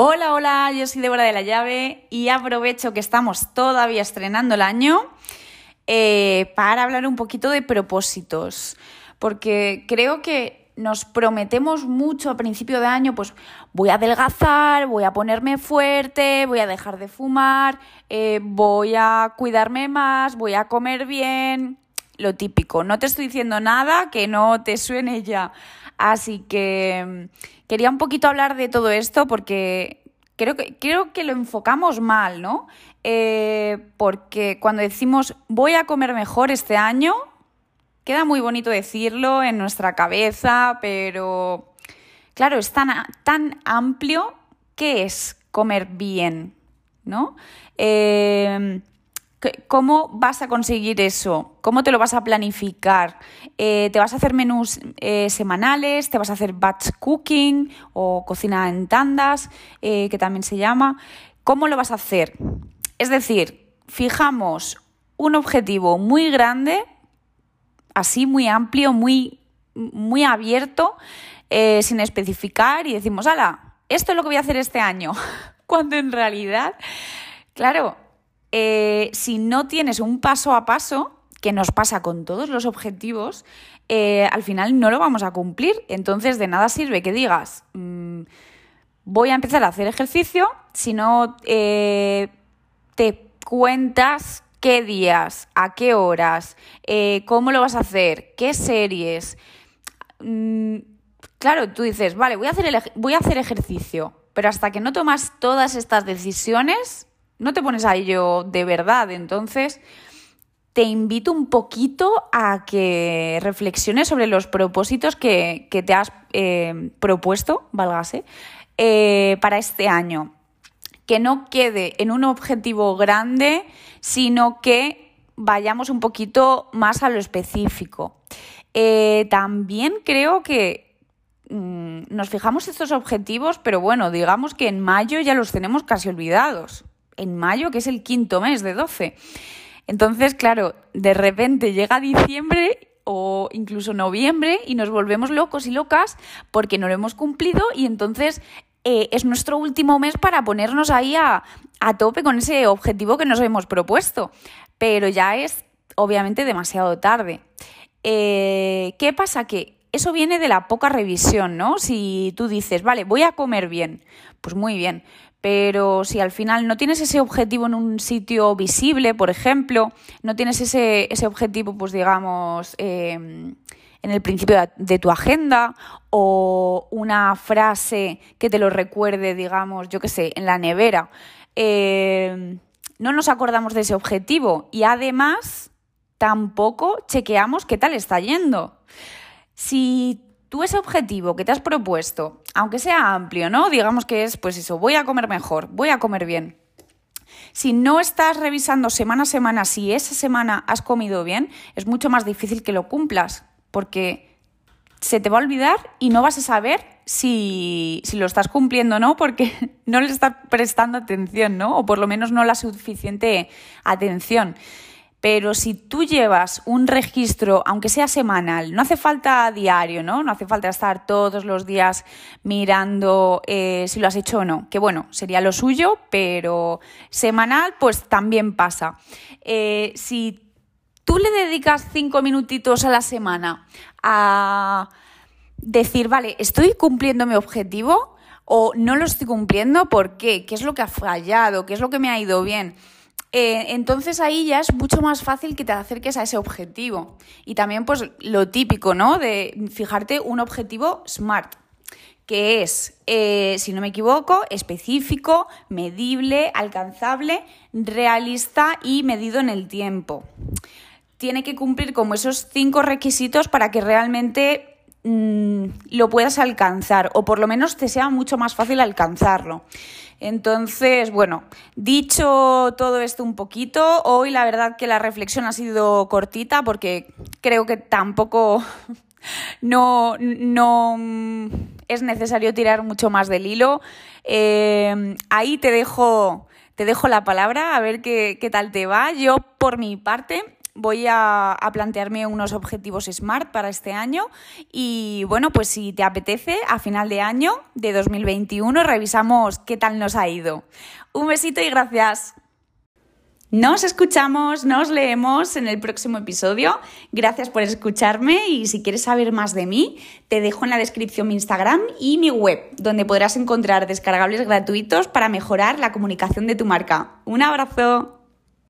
Hola, hola, yo soy Débora de la Llave y aprovecho que estamos todavía estrenando el año eh, para hablar un poquito de propósitos, porque creo que nos prometemos mucho a principio de año, pues voy a adelgazar, voy a ponerme fuerte, voy a dejar de fumar, eh, voy a cuidarme más, voy a comer bien, lo típico. No te estoy diciendo nada que no te suene ya. Así que quería un poquito hablar de todo esto porque creo que, creo que lo enfocamos mal, ¿no? Eh, porque cuando decimos voy a comer mejor este año, queda muy bonito decirlo en nuestra cabeza, pero claro, es tan, tan amplio que es comer bien, ¿no? Eh, ¿Cómo vas a conseguir eso? ¿Cómo te lo vas a planificar? Eh, ¿Te vas a hacer menús eh, semanales? ¿Te vas a hacer batch cooking o cocina en tandas, eh, que también se llama? ¿Cómo lo vas a hacer? Es decir, fijamos un objetivo muy grande, así muy amplio, muy, muy abierto, sin especificar y decimos, ala, esto es lo que voy a hacer este año. Cuando en realidad, claro, eh, si no tienes un paso a paso, que nos pasa con todos los objetivos, eh, al final no lo vamos a cumplir. Entonces, de nada sirve que digas, mm, voy a empezar a hacer ejercicio, si no eh, te cuentas qué días, a qué horas, cómo lo vas a hacer, qué series. Mm, claro, tú dices, vale, voy a, hacer voy a hacer ejercicio, pero hasta que no tomas todas estas decisiones, no te pones a ello de verdad. Entonces, te invito un poquito a que reflexiones sobre los propósitos que, te has eh, propuesto, válgase, eh, para este año. Que no quede en un objetivo grande, sino que vayamos un poquito más a lo específico. Eh, también creo que mm, nos fijamos estos objetivos, pero bueno, digamos que en mayo ya los tenemos casi olvidados en mayo, que es el quinto mes de 12. Entonces, claro, de repente llega diciembre o incluso noviembre y nos volvemos locos y locas porque no lo hemos cumplido y entonces eh, es nuestro último mes para ponernos ahí a, tope con ese objetivo que nos hemos propuesto. Pero ya es obviamente demasiado tarde. Eh, ¿Qué pasa? Que eso viene de la poca revisión, ¿no? Si tú dices, vale, voy a comer bien, pues muy bien, pero si al final no tienes ese objetivo en un sitio visible, por ejemplo, no tienes ese, objetivo, pues digamos, em, en el principio de tu agenda o una frase que te lo recuerde, digamos, yo qué sé, en la nevera, em, no nos acordamos de ese objetivo y además tampoco chequeamos qué tal está yendo. Si tú ese objetivo que te has propuesto, aunque sea amplio, ¿no? Digamos que es, pues eso, voy a comer mejor, voy a comer bien. Si no estás revisando semana a semana si esa semana has comido bien, es mucho más difícil que lo cumplas, porque se te va a olvidar y no vas a saber si, si lo estás cumpliendo o no, porque no le estás prestando atención, ¿no? O por lo menos no la suficiente atención. Pero si tú llevas un registro, aunque sea semanal, no hace falta diario, ¿no? No hace falta estar todos los días mirando eh, si lo has hecho o no. Que bueno, sería lo suyo, pero semanal, pues también pasa. Eh, si tú le dedicas cinco minutitos a la semana a decir, vale, estoy cumpliendo mi objetivo o no lo estoy cumpliendo, ¿por qué? ¿Qué es lo que ha fallado? ¿Qué es lo que me ha ido bien? Eh, entonces ahí ya es mucho más fácil que te acerques a ese objetivo. Y también pues lo típico, ¿no? De fijarte un objetivo SMART, que es, eh, si no me equivoco, específico, medible, alcanzable, realista y medido en el tiempo. Tiene que cumplir como esos cinco requisitos para que realmente mm, lo puedas alcanzar o por lo menos te sea mucho más fácil alcanzarlo. Entonces, bueno, dicho todo esto un poquito, hoy la verdad que la reflexión ha sido cortita porque creo que tampoco no, no es necesario tirar mucho más del hilo. Eh, ahí te dejo, te dejo la palabra a ver qué, qué tal te va. Yo, por mi parte, voy a, plantearme unos objetivos SMART para este año y bueno, pues si te apetece, a final de año de 2021 revisamos qué tal nos ha ido. Un besito y gracias. Nos escuchamos, nos leemos en el próximo episodio. Gracias por escucharme y si quieres saber más de mí, te dejo en la descripción mi Instagram y mi web, donde podrás encontrar descargables gratuitos para mejorar la comunicación de tu marca. Un abrazo.